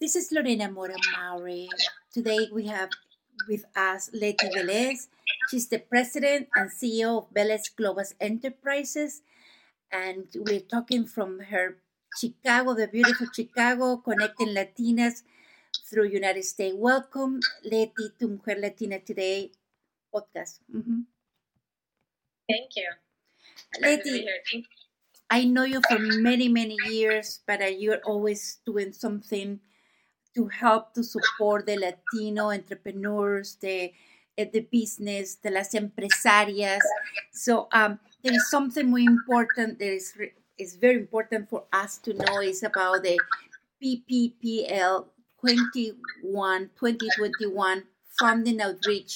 This is Lorena Mora Maury. Today we have with us Letty Velez. She's the president and CEO of Velez Global Enterprises, and we're talking from her Chicago, the beautiful Chicago, connecting Latinas through United States. Welcome, Letty, to Mujer Latina Today podcast. Mm-hmm. Thank you. Letty, I know you for many, many years, but uh, you're always doing something to help to support the Latino entrepreneurs, the eh, the business, the las empresarias. So um, there is something muy important. There is is very important for us to know is about the PPPL 21 2021 funding outreach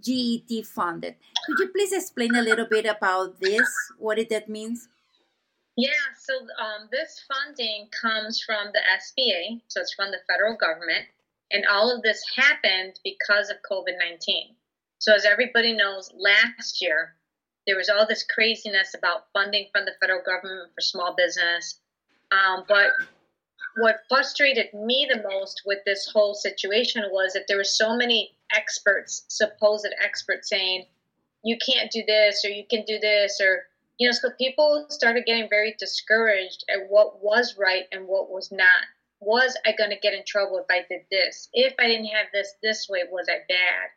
GET funded. Could you please explain a little bit about this? What it that means? Yeah, so um, this funding comes from the SBA, so it's from the federal government, and all of this happened because of COVID 19. So, as everybody knows, last year there was all this craziness about funding from the federal government for small business. Um, but what frustrated me the most with this whole situation was that there were so many experts, supposed experts, saying, you can't do this or you can do this or you know so people started getting very discouraged at what was right and what was not. Was i going to get in trouble if i did this? If i didn't have this this way was i bad?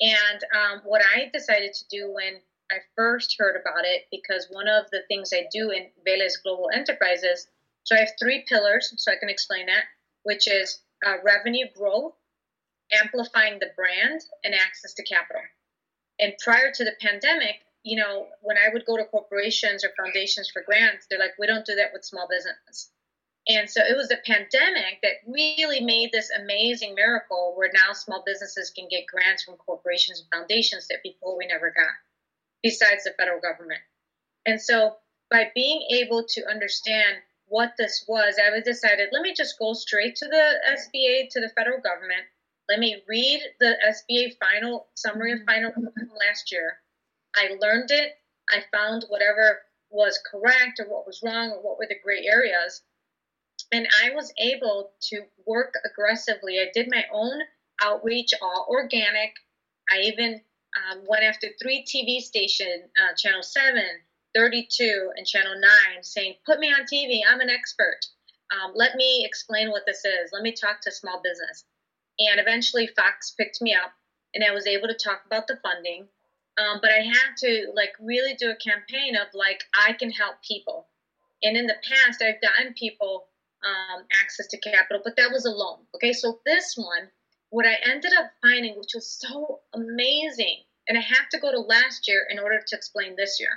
And um, what i decided to do when i first heard about it because one of the things i do in Velez global enterprises so i have three pillars so i can explain that which is uh, revenue growth amplifying the brand and access to capital. And prior to the pandemic, you know, when I would go to corporations or foundations for grants, they're like, we don't do that with small business. And so it was the pandemic that really made this amazing miracle where now small businesses can get grants from corporations and foundations that before we never got, besides the federal government. And so by being able to understand what this was, I decided, let me just go straight to the SBA, to the federal government, let me read the SBA final summary of final last year. I learned it. I found whatever was correct or what was wrong or what were the gray areas. And I was able to work aggressively. I did my own outreach, all organic. I even um, went after three TV stations, uh, Channel 7, 32, and Channel 9, saying, Put me on TV. I'm an expert. Um, let me explain what this is. Let me talk to small business. And eventually Fox picked me up and I was able to talk about the funding. Um, but I had to like really do a campaign of like, I can help people. And in the past, I've gotten people um, access to capital, but that was a loan. Okay, so this one, what I ended up finding, which was so amazing, and I have to go to last year in order to explain this year.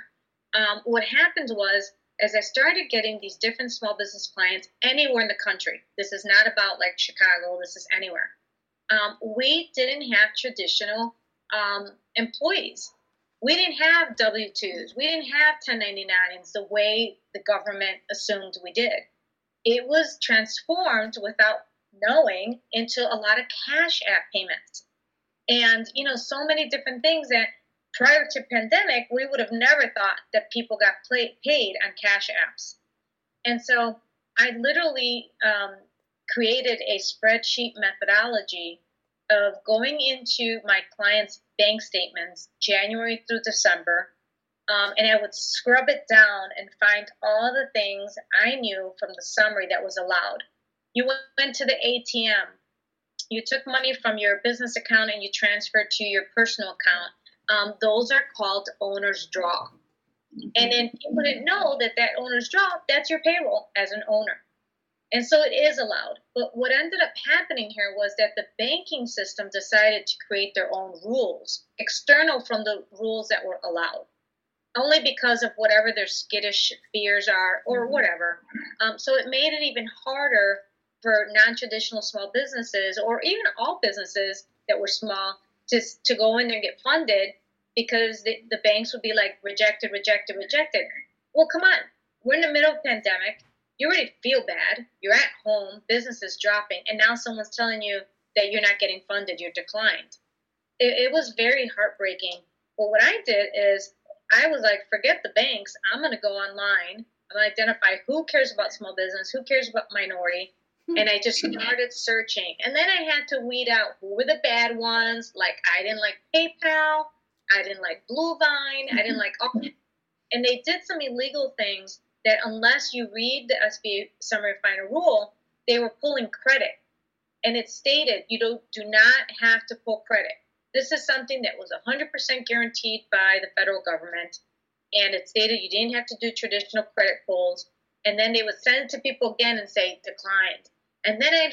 Um, what happened was, as I started getting these different small business clients anywhere in the country, this is not about like Chicago, this is anywhere um, we didn't have traditional um, employees. We didn't have W 2s. We didn't have 1099s the way the government assumed we did. It was transformed without knowing into a lot of cash app payments. And, you know, so many different things that prior to pandemic, we would have never thought that people got paid on cash apps. And so I literally um, created a spreadsheet methodology of going into my clients' bank statements January through December, um, and I would scrub it down and find all the things I knew from the summary that was allowed. You went to the ATM, you took money from your business account and you transferred to your personal account. Um, those are called owner's draw. And then you wouldn't know that that owner's draw, that's your payroll as an owner. And so it is allowed. But what ended up happening here was that the banking system decided to create their own rules, external from the rules that were allowed, only because of whatever their skittish fears are or mm-hmm. whatever. Um, so it made it even harder for non traditional small businesses or even all businesses that were small to, to go in there and get funded because the, the banks would be like rejected, rejected, rejected. Well, come on. We're in the middle of pandemic you already feel bad. You're at home, business is dropping, and now someone's telling you that you're not getting funded, you're declined. It, it was very heartbreaking. But what I did is I was like, forget the banks. I'm going to go online. I'm going to identify who cares about small business, who cares about minority, and I just hmm. started searching. And then I had to weed out who were the bad ones. Like I didn't like PayPal, I didn't like Bluevine, I didn't like all. And they did some illegal things that, unless you read the SBA summary final rule, they were pulling credit. And it stated you do, do not have to pull credit. This is something that was 100% guaranteed by the federal government. And it stated you didn't have to do traditional credit pulls. And then they would send it to people again and say declined. And then I,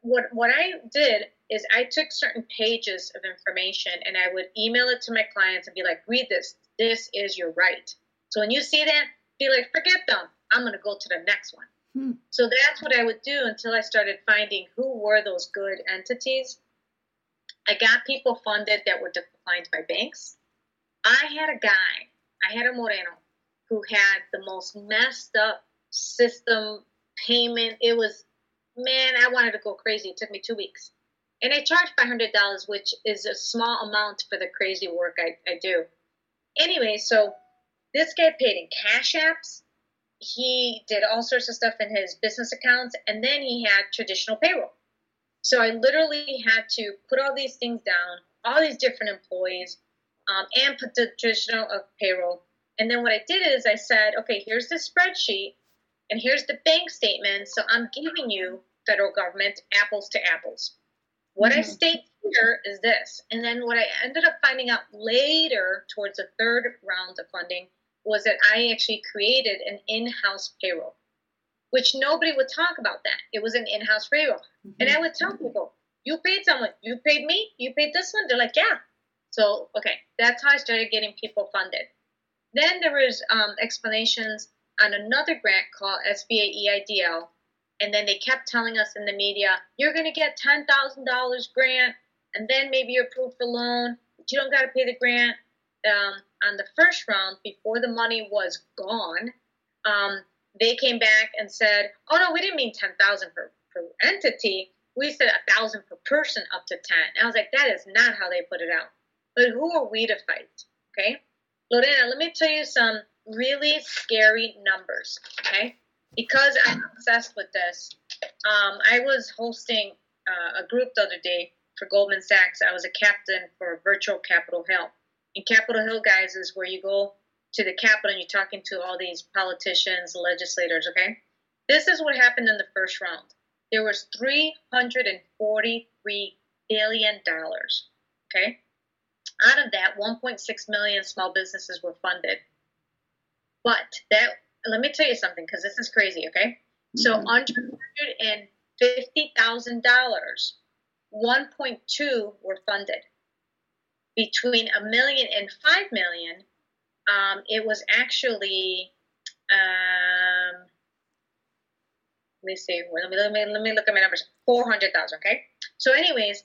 what what I did is I took certain pages of information and I would email it to my clients and be like, read this. This is your right. So when you see that, be like, forget them. I'm going to go to the next one. Hmm. So that's what I would do until I started finding who were those good entities. I got people funded that were declined by banks. I had a guy, I had a Moreno, who had the most messed up system payment. It was man, I wanted to go crazy. It took me two weeks. And I charged $500, which is a small amount for the crazy work I, I do. Anyway, so this guy paid in cash apps. He did all sorts of stuff in his business accounts, and then he had traditional payroll. So I literally had to put all these things down, all these different employees, um, and put the traditional of payroll. And then what I did is I said, okay, here's the spreadsheet, and here's the bank statement. So I'm giving you federal government apples to apples. What mm-hmm. I state here is this. And then what I ended up finding out later, towards the third round of funding, was that I actually created an in house payroll, which nobody would talk about that. It was an in house payroll. Mm-hmm. And I would tell people, You paid someone, you paid me, you paid this one. They're like, Yeah. So, okay, that's how I started getting people funded. Then there was um, explanations on another grant called SBA EIDL, and then they kept telling us in the media, you're going to get $10,000 grant, and then maybe you're approved for loan, but you don't got to pay the grant. Um, on the first round, before the money was gone, um, they came back and said, oh no, we didn't mean 10000 per, per entity. We said a thousand per person up to 10. And I was like, that is not how they put it out. But who are we to fight? Okay. Lorena, let me tell you some really scary numbers. Okay because I'm obsessed with this, um, I was hosting uh, a group the other day for Goldman Sachs. I was a captain for Virtual Capitol Hill. And Capitol Hill, guys, is where you go to the Capitol and you're talking to all these politicians, legislators, okay? This is what happened in the first round. There was $343 billion, okay? Out of that, 1.6 million small businesses were funded. But that let me tell you something because this is crazy, okay? So mm-hmm. under $150,000, 1.2 were funded. Between a million and five million, um, it was actually, um, let me see, let me, let me, let me look at my numbers, 400,000, okay? So anyways,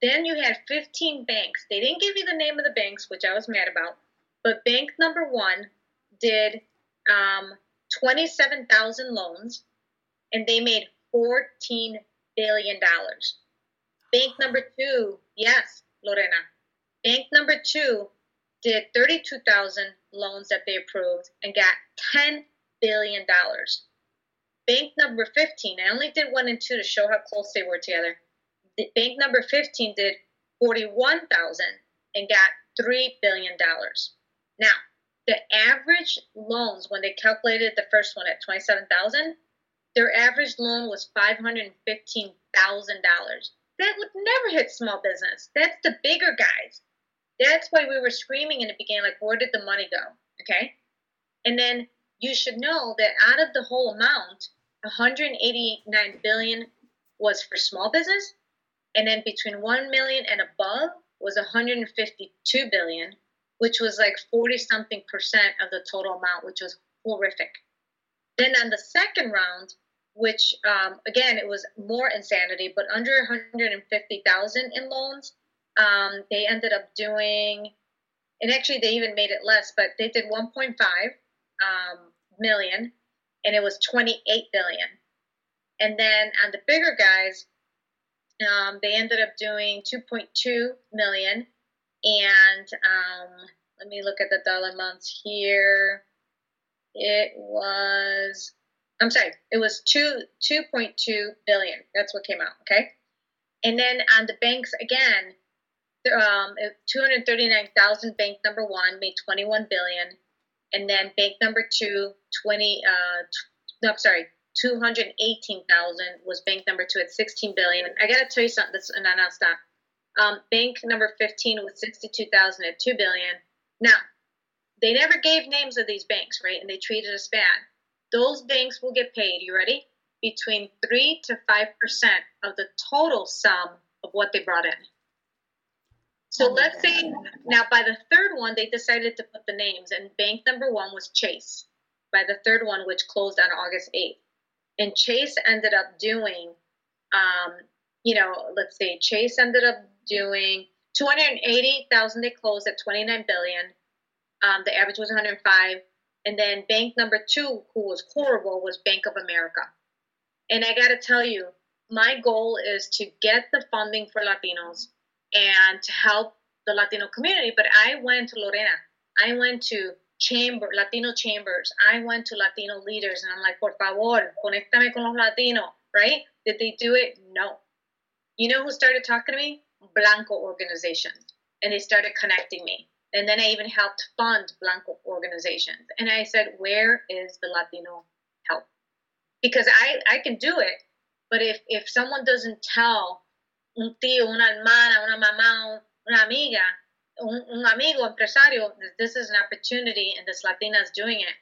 then you had 15 banks. They didn't give you the name of the banks, which I was mad about, but bank number one did um, 27,000 loans, and they made $14 billion. Bank number two, yes, Lorena. Bank number two did 32,000 loans that they approved and got $10 billion. Bank number 15, I only did one and two to show how close they were together. Bank number 15 did 41,000 and got $3 billion. Now, the average loans when they calculated the first one at 27,000, their average loan was $515,000. That would never hit small business. That's the bigger guys. That's why we were screaming in the beginning, like, where did the money go? Okay. And then you should know that out of the whole amount, 189 billion was for small business, and then between 1 million and above was 152 billion which was like 40 something percent of the total amount, which was horrific. Then on the second round, which um, again, it was more insanity, but under 150,000 in loans, um, they ended up doing, and actually they even made it less, but they did 1.5 um, million, and it was 28 billion. And then on the bigger guys, um, they ended up doing 2.2 million and um, let me look at the dollar amounts here. It was I'm sorry, it was two two point two billion. That's what came out. Okay, and then on the banks again, um, 239,000 bank number one made 21 billion, and then bank number two 20. Uh, no, I'm sorry, 218,000 was bank number two at 16 billion. I gotta tell you something. And then I'll stop. Um, bank number 15 was 62,000 at 2 billion. Now, they never gave names of these banks, right? And they treated us bad. Those banks will get paid. You ready? Between three to five percent of the total sum of what they brought in. So let's say now by the third one they decided to put the names, and bank number one was Chase. By the third one, which closed on August 8th, and Chase ended up doing, um, you know, let's see, Chase ended up doing 280,000. They closed at 29 billion. Um, the average was 105. And then bank number two, who was horrible, was Bank of America. And I got to tell you, my goal is to get the funding for Latinos and to help the Latino community. But I went to Lorena. I went to chamber, Latino chambers. I went to Latino leaders, and I'm like, por favor, conéctame con los Latinos, right? Did they do it? No. You know who started talking to me? Blanco organizations, and they started connecting me. And then I even helped fund Blanco organizations. And I said, where is the Latino help? Because I, I can do it, but if, if someone doesn't tell un tío, una hermana, una mamá, una amiga, un, amigo, empresario, this is an opportunity and this Latina is doing it.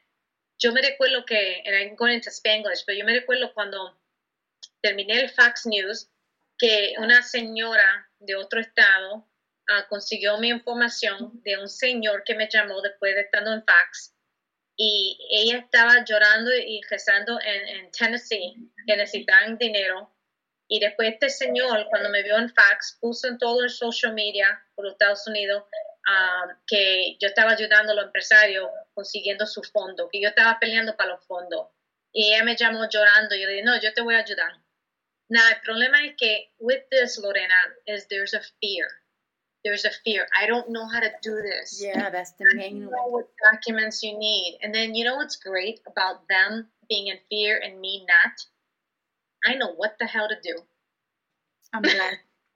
Yo me recuerdo que, and I'm going into Spanglish, pero yo me recuerdo cuando terminé el Fox News, que una señora de otro estado uh, consiguió mi información de un señor que me llamó después de estando en fax y ella estaba llorando y rezando en Tennessee que necesitaban dinero y después este señor cuando me vio en fax puso en todo el social media por los Estados Unidos uh, que yo estaba ayudando a los empresarios consiguiendo su fondo, que yo estaba peleando para los fondos. Y ella me llamó llorando yo le dije, no, yo te voy a ayudar. Now, el problema es que with this, Lorena, is there's a fear. there's a fear. I don't know how to do this. Yeah, that's the main. know what documents you need, and then you know what's great about them being in fear and me not. I know what the hell to do. I'm glad.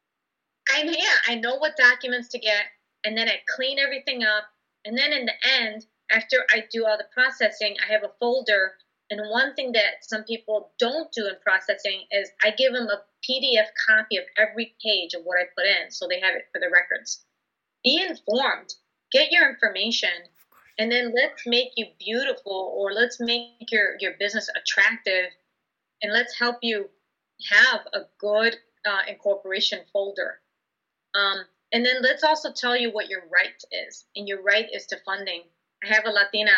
I yeah, I know what documents to get, and then I clean everything up, and then in the end, after I do all the processing, I have a folder and one thing that some people don't do in processing is I give them a PDF copy of every page of what I put in so they have it for the records. Be informed, get your information, and then let's make you beautiful or let's make your, your business attractive and let's help you have a good uh, incorporation folder. Um, and then let's also tell you what your right is. And your right is to funding. I have a Latina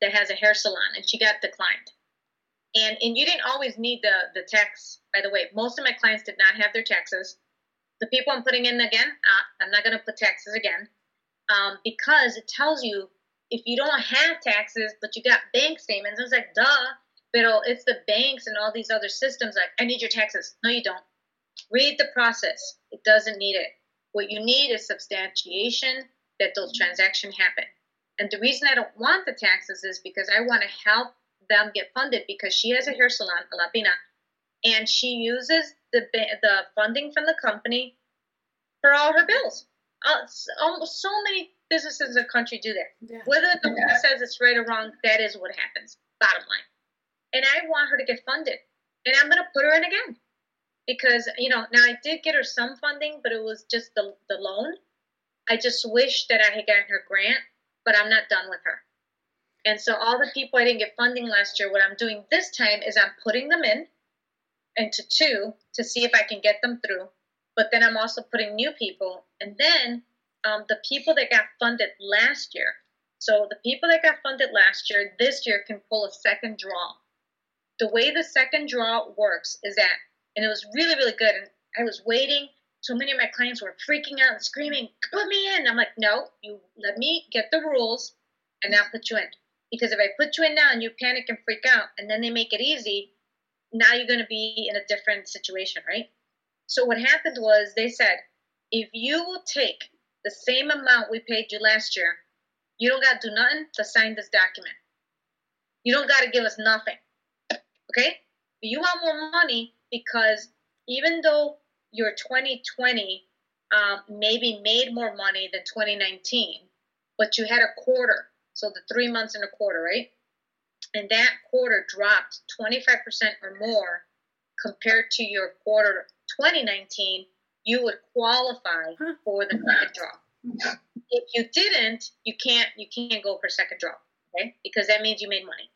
that has a hair salon and she got declined. And and you didn't always need the the tax. By the way, most of my clients did not have their taxes. The people I'm putting in again, uh, I'm not going to put taxes again, um, because it tells you if you don't have taxes but you got bank statements. I was like, duh. But it's the banks and all these other systems. Like, I need your taxes. No, you don't. Read the process. It doesn't need it. What you need is substantiation that those transactions happen. And the reason I don't want the taxes is because I want to help them get funded because she has a hair salon, a Latina, and she uses the the funding from the company for all her bills. Uh, almost so many businesses in the country do that. Yeah. Whether the company says it's right or wrong, that is what happens. Bottom line. And I want her to get funded, and I'm going to put her in again because you know now I did get her some funding, but it was just the the loan. I just wish that I had gotten her grant but I'm not done with her. And so all the people I didn't get funding last year, what I'm doing this time is I'm putting them in into two to see if I can get them through. But then I'm also putting new people. And then um, the people that got funded last year, so the people that got funded last year, this year can pull a second draw. The way the second draw works is that, and it was really, really good. And I was waiting so many of my clients were freaking out and screaming, put me in. I'm like, no, you let me get the rules and I'll put you in. Because if I put you in now and you panic and freak out and then they make it easy, now you're going to be in a different situation, right? So what happened was they said, if you will take the same amount we paid you last year, you don't got to do nothing to sign this document. You don't got to give us nothing. Okay? You want more money because even though your 2020 um, maybe made more money than 2019, but you had a quarter, so the three months and a quarter, right? And that quarter dropped 25% or more compared to your quarter 2019, you would qualify for the second draw. If you didn't, you can't you can't go for second draw, okay? Because that means you made money.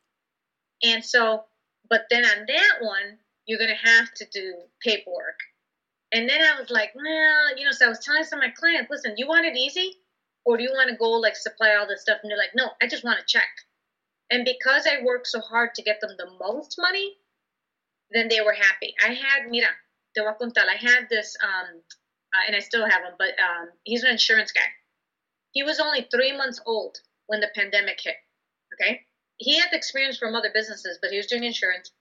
And so, but then on that one, you're gonna have to do paperwork. And then I was like, well, you know, so I was telling some of my clients, listen, you want it easy? Or do you want to go like supply all this stuff? And they're like, no, I just want to check. And because I worked so hard to get them the most money, then they were happy. I had, mira, te voy a contar, I had this, um, uh, and I still have him, but um, he's an insurance guy. He was only three months old when the pandemic hit. Okay. He had experience from other businesses, but he was doing insurance.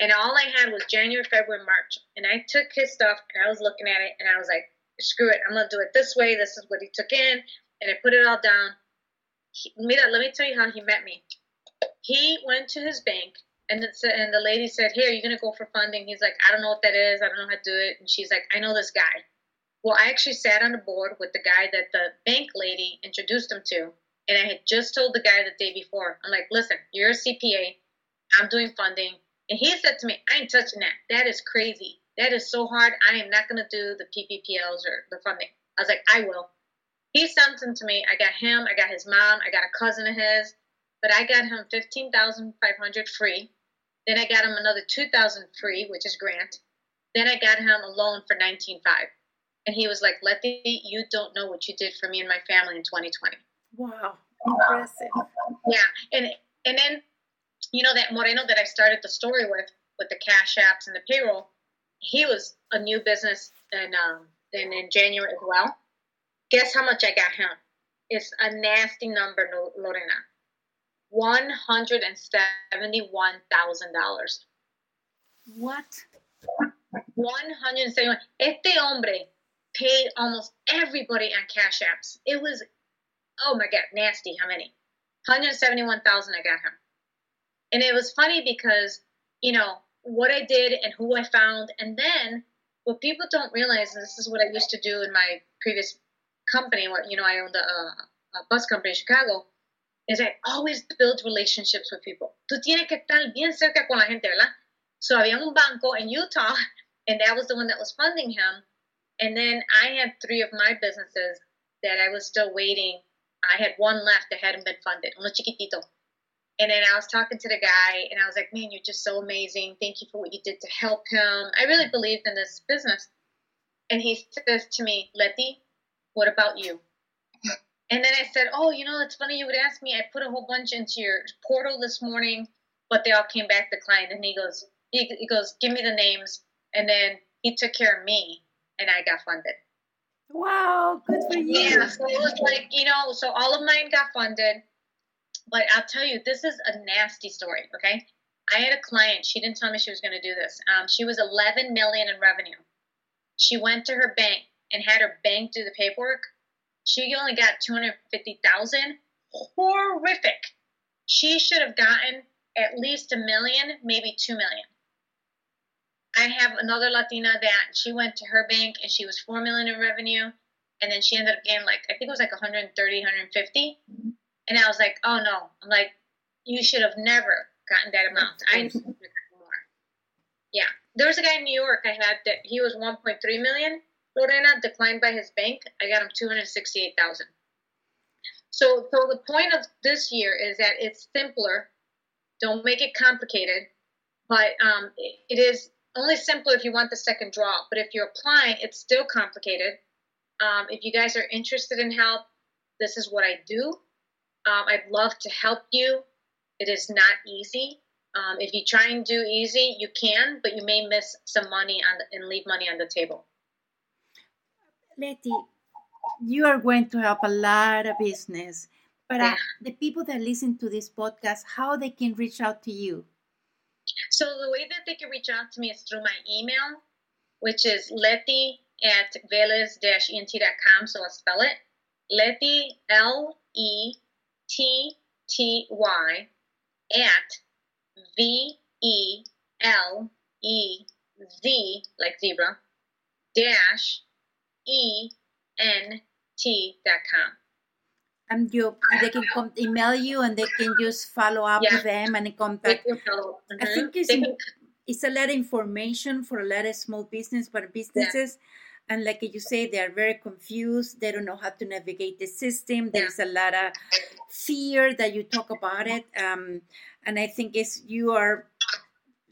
And all I had was January, February, March. And I took his stuff and I was looking at it and I was like, screw it. I'm going to do it this way. This is what he took in. And I put it all down. He, mira, let me tell you how he met me. He went to his bank and and the lady said, Here, you're going to go for funding. He's like, I don't know what that is. I don't know how to do it. And she's like, I know this guy. Well, I actually sat on the board with the guy that the bank lady introduced him to. And I had just told the guy the day before, I'm like, listen, you're a CPA. I'm doing funding. And he said to me, I ain't touching that. That is crazy. That is so hard. I am not going to do the PPPLs or the funding. I was like, I will. He sent them to me. I got him. I got his mom. I got a cousin of his. But I got him 15500 free. Then I got him another 2000 free, which is grant. Then I got him a loan for 195 And he was like, Letty, you don't know what you did for me and my family in 2020. Wow. Impressive. Yeah. And and then you know that Moreno that I started the story with, with the cash apps and the payroll, he was a new business and um and in January as well. Guess how much I got him? It's a nasty number, Lorena. One hundred and seventy-one thousand dollars. What? One hundred seventy-one. Este hombre paid almost everybody on cash apps. It was, oh my god, nasty. How many? One hundred seventy-one thousand. I got him. And it was funny because, you know, what I did and who I found. And then what people don't realize, and this is what I used to do in my previous company, where, you know, I owned a, a bus company in Chicago, is I always build relationships with people. Tú tienes que estar bien cerca con la gente, ¿verdad? So había un banco in Utah, and that was the one that was funding him. And then I had three of my businesses that I was still waiting. I had one left that hadn't been funded, uno chiquitito. And then I was talking to the guy, and I was like, "Man, you're just so amazing. Thank you for what you did to help him. I really believed in this business." And he says to me, "Letty, what about you?" And then I said, "Oh, you know, it's funny you would ask me. I put a whole bunch into your portal this morning, but they all came back declined." And he goes, he, he goes, "Give me the names." And then he took care of me, and I got funded. Wow, good for you. Yeah, so it was like you know, so all of mine got funded but I'll tell you, this is a nasty story. Okay, I had a client. She didn't tell me she was going to do this. Um, she was 11 million in revenue. She went to her bank and had her bank do the paperwork. She only got 250,000. Horrific. She should have gotten at least a million, maybe two million. I have another Latina that she went to her bank and she was four million in revenue, and then she ended up getting like I think it was like 130, 150. Mm-hmm. And I was like, oh no. I'm like, you should have never gotten that amount. I more. Yeah. There was a guy in New York I had that he was 1.3 million. Lorena declined by his bank. I got him 268,000. So, so the point of this year is that it's simpler. Don't make it complicated, but um, it is only simple if you want the second draw. But if you're applying, it's still complicated. Um, if you guys are interested in help, this is what I do. Um, I'd love to help you. It is not easy. Um, if you try and do easy, you can, but you may miss some money on the, and leave money on the table. Letty, you are going to help a lot of business, but uh, yeah. uh, the people that listen to this podcast, how they can reach out to you? So the way that they can reach out to me is through my email, which is letty at velez-ent.com. So I'll spell it. Letty, L-E T T Y at V E L E Z, like zebra, dash E N T dot com. And you, they can come email you and they can just follow up yeah. with them and contact. Mm-hmm. I think it's, it's a lot of information for a lot of small business, but businesses. Yeah and like you say they are very confused they don't know how to navigate the system there's a lot of fear that you talk about it um, and i think it's you are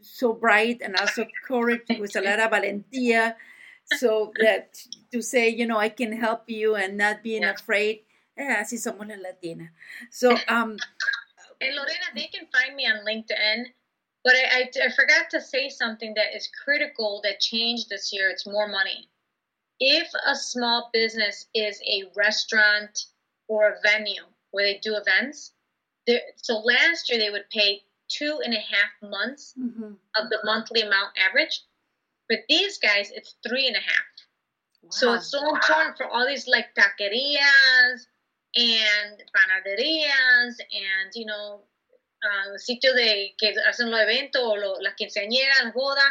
so bright and also courage with a lot of valentia so that to say you know i can help you and not being yeah. afraid eh, así somos la latina so um and lorena they can find me on linkedin but I, I, I forgot to say something that is critical that changed this year it's more money if a small business is a restaurant or a venue where they do events, so last year they would pay two and a half months mm-hmm. of the monthly amount average. But these guys, it's three and a half. Wow. So it's so important for all these like taquerias and panaderias and, you know, uh, sitio de que hacen los eventos o lo, las quinceañeras, la boda,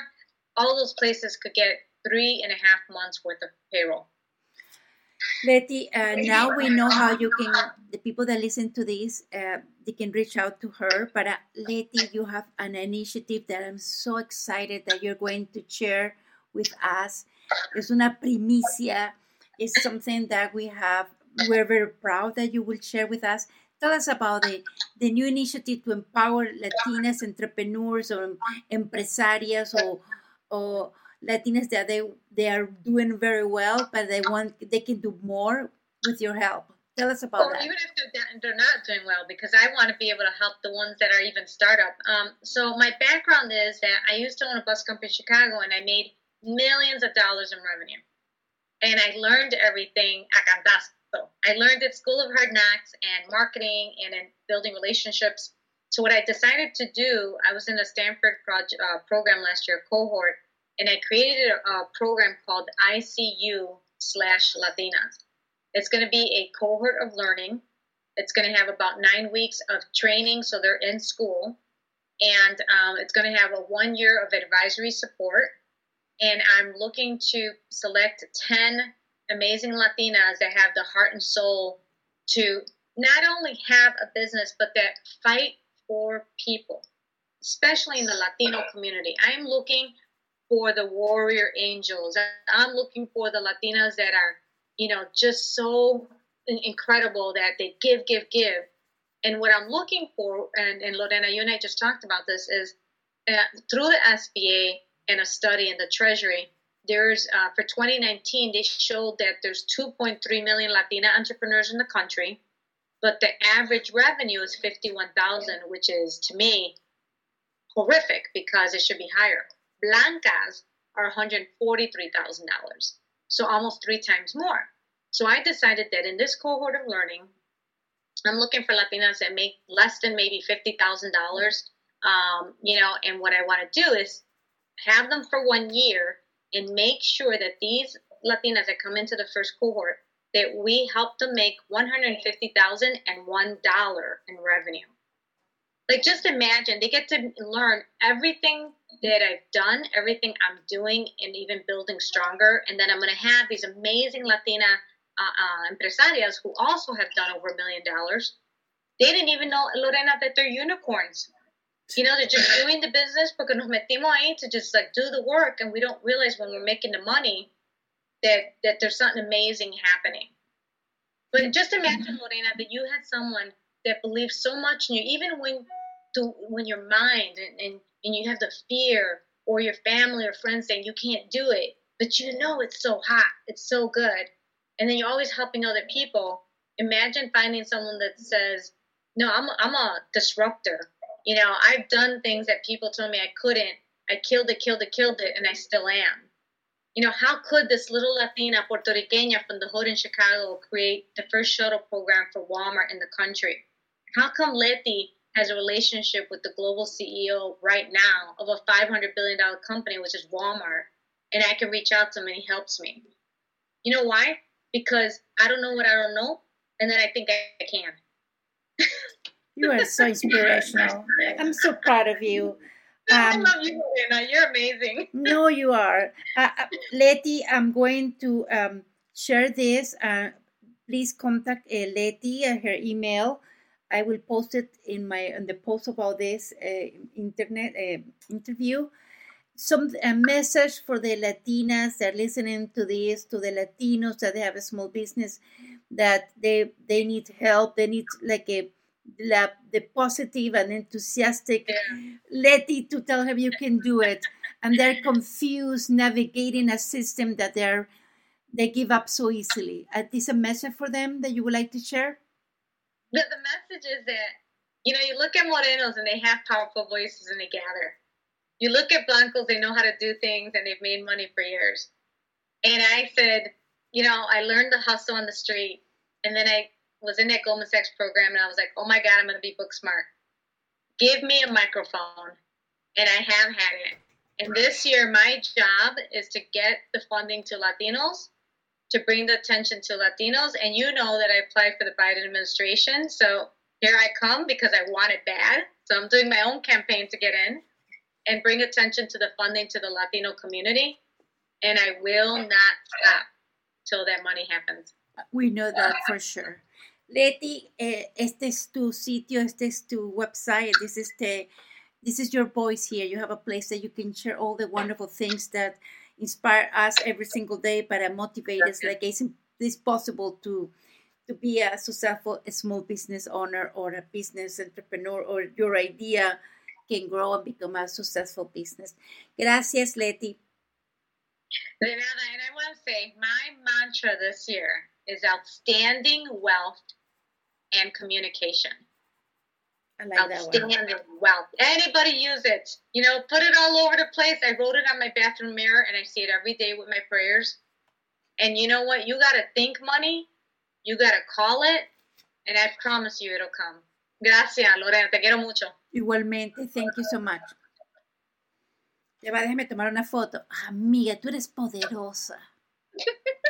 all those places could get three and a half months worth of payroll. Letty, uh, now we know how you can, the people that listen to this, uh, they can reach out to her. But uh, Letty, you have an initiative that I'm so excited that you're going to share with us. Es una primicia. It's something that we have. We're very proud that you will share with us. Tell us about the, the new initiative to empower Latinas entrepreneurs or empresarias or, or Latinas that they they are doing very well, but they want they can do more with your help. Tell us about well, that. Even if they're, they're not doing well, because I want to be able to help the ones that are even startup. Um, so my background is that I used to own a bus company in Chicago, and I made millions of dollars in revenue, and I learned everything a cantazo. I learned at School of Hard Knocks and marketing and in building relationships. So what I decided to do, I was in a Stanford project, uh, program last year, cohort, and I created a, program called ICU slash Latinas. It's going to be a cohort of learning. It's going to have about nine weeks of training, so they're in school, and um, it's going to have a one year of advisory support. And I'm looking to select 10 amazing Latinas that have the heart and soul to not only have a business, but that fight for people, especially in the Latino community. I'm looking for the warrior angels. I'm looking for the Latinas that are, you know, just so incredible that they give, give, give. And what I'm looking for, and, and Lorena, you and I just talked about this, is uh, through the SBA and a study in the Treasury, there's uh, for 2019 they showed that there's 2.3 million Latina entrepreneurs in the country, but the average revenue is 51,000, which is to me horrific because it should be higher blancas are $143,000. So almost three times more. So I decided that in this cohort of learning, I'm looking for Latinas that make less than maybe $50,000. Um, you know, and what I want to do is have them for one year and make sure that these Latinas that come into the first cohort that we help them make 150,000 and one dollar in revenue. Like just imagine they get to learn everything that I've done, everything I'm doing, and even building stronger. And then I'm going to have these amazing Latina uh, uh, empresarias who also have done over a million dollars. They didn't even know, Lorena, that they're unicorns. You know, they're just doing the business because nos metimos ahí to just like do the work, and we don't realize when we're making the money that that there's something amazing happening. But just imagine, Lorena, that you had someone that believes so much in you, even when to when your mind and, and and you have the fear or your family or friends saying you can't do it, but you know it's so hot, it's so good, and then you're always helping other people. Imagine finding someone that says, "No, I'm I'm a disruptor. You know, I've done things that people told me I couldn't. I killed it, killed it, killed it, and I still am." You know, how could this little Latina Puerto Riqueña from the hood in Chicago create the first shuttle program for Walmart in the country? How come Letty has a relationship with the global CEO right now of a $500 billion company, which is Walmart, and I can reach out to him and he helps me. You know why? Because I don't know what I don't know, and then I think I can. You are so inspirational. I'm so proud of you. Um, I love you, Lorena. You're amazing. no, you are. Uh, uh, Letty, I'm going to um, share this. Uh, please contact uh, Letty at her email. I will post it in my in the post about this uh, internet uh, interview. Some a message for the Latinas that are listening to this, to the Latinos that they have a small business, that they they need help. They need like a la, the positive and enthusiastic. Letty to tell her you can do it, and they're confused navigating a system that they're they give up so easily. Uh, is a message for them that you would like to share? The, the message is that, you know, you look at Morenos and they have powerful voices and they gather. You look at Blancos, they know how to do things and they've made money for years. And I said, you know, I learned the hustle on the street. And then I was in that Goldman Sachs program and I was like, oh my God, I'm going to be book smart. Give me a microphone. And I have had it. And this year, my job is to get the funding to Latinos to bring the attention to Latinos. And you know that I applied for the Biden administration. So here I come because I want it bad. So I'm doing my own campaign to get in and bring attention to the funding to the Latino community. And I will not stop till that money happens. We know that for sure. Letty, eh, este es tu sitio, este es tu website, this is the this is your voice here. You have a place that you can share all the wonderful things that inspire us every single day para motivate us like it's, it's possible to to be a successful small business owner or a business entrepreneur or your idea can grow and become a successful business. Gracias, Letty. De nada, and I want to say my mantra this year is outstanding wealth and communication. I like Outstanding wealth. Anybody use it. You know, put it all over the place. I wrote it on my bathroom mirror and I see it every day with my prayers. And you know what? You got to think money. You got to call it. And I promise you it'll come. Gracias, Lorena. Te quiero mucho. Igualmente. Thank you so much. Ya va, déjeme tomar una foto. Amiga, tú eres poderosa.